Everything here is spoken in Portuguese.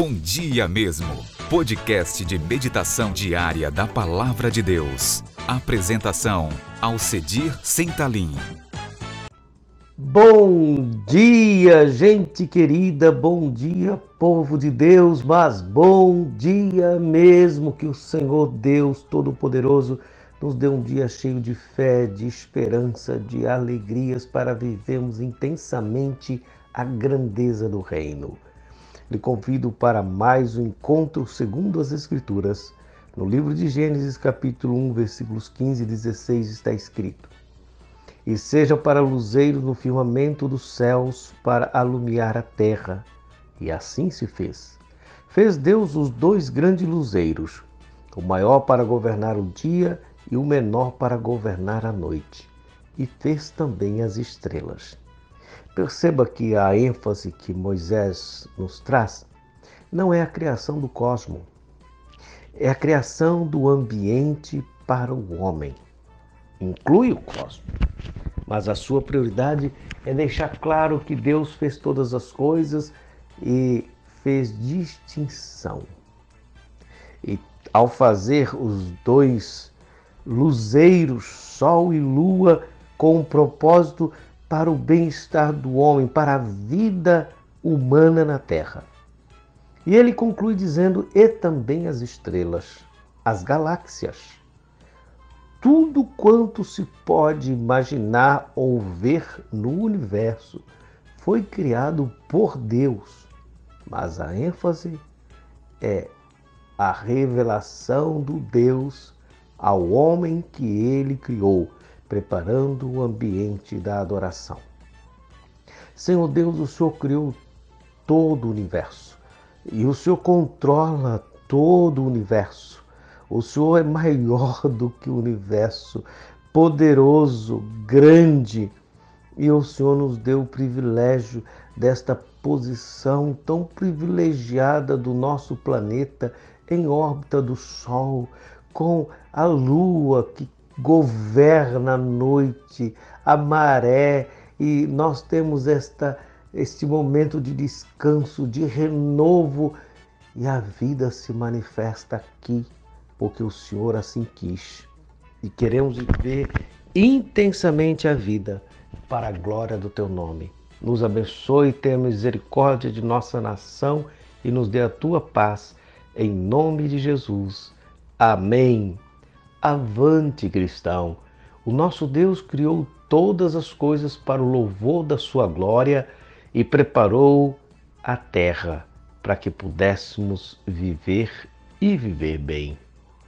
Bom Dia Mesmo, podcast de meditação diária da Palavra de Deus. Apresentação, Alcedir Sentalim. Bom dia, gente querida, bom dia, povo de Deus, mas bom dia mesmo que o Senhor Deus Todo-Poderoso nos dê um dia cheio de fé, de esperança, de alegrias para vivermos intensamente a grandeza do Reino. Lhe convido para mais um encontro segundo as Escrituras. No livro de Gênesis, capítulo 1, versículos 15 e 16, está escrito: E seja para luzeiro no firmamento dos céus, para alumiar a terra. E assim se fez. Fez Deus os dois grandes luzeiros, o maior para governar o dia e o menor para governar a noite. E fez também as estrelas. Perceba que a ênfase que Moisés nos traz não é a criação do cosmos, é a criação do ambiente para o homem. Inclui o cosmos, mas a sua prioridade é deixar claro que Deus fez todas as coisas e fez distinção. E ao fazer os dois luzeiros, sol e lua, com o propósito para o bem-estar do homem, para a vida humana na terra. E ele conclui dizendo: e também as estrelas, as galáxias. Tudo quanto se pode imaginar ou ver no universo foi criado por Deus, mas a ênfase é a revelação do Deus ao homem que ele criou preparando o ambiente da adoração. Senhor Deus, o Senhor criou todo o universo e o Senhor controla todo o universo. O Senhor é maior do que o universo, poderoso, grande, e o Senhor nos deu o privilégio desta posição tão privilegiada do nosso planeta em órbita do Sol, com a Lua que governa a noite, a maré, e nós temos esta, este momento de descanso, de renovo, e a vida se manifesta aqui, porque o Senhor assim quis. E queremos viver intensamente a vida para a glória do teu nome. Nos abençoe, tenha misericórdia de nossa nação e nos dê a tua paz. Em nome de Jesus. Amém. Avante, cristão! O nosso Deus criou todas as coisas para o louvor da sua glória e preparou a terra para que pudéssemos viver e viver bem.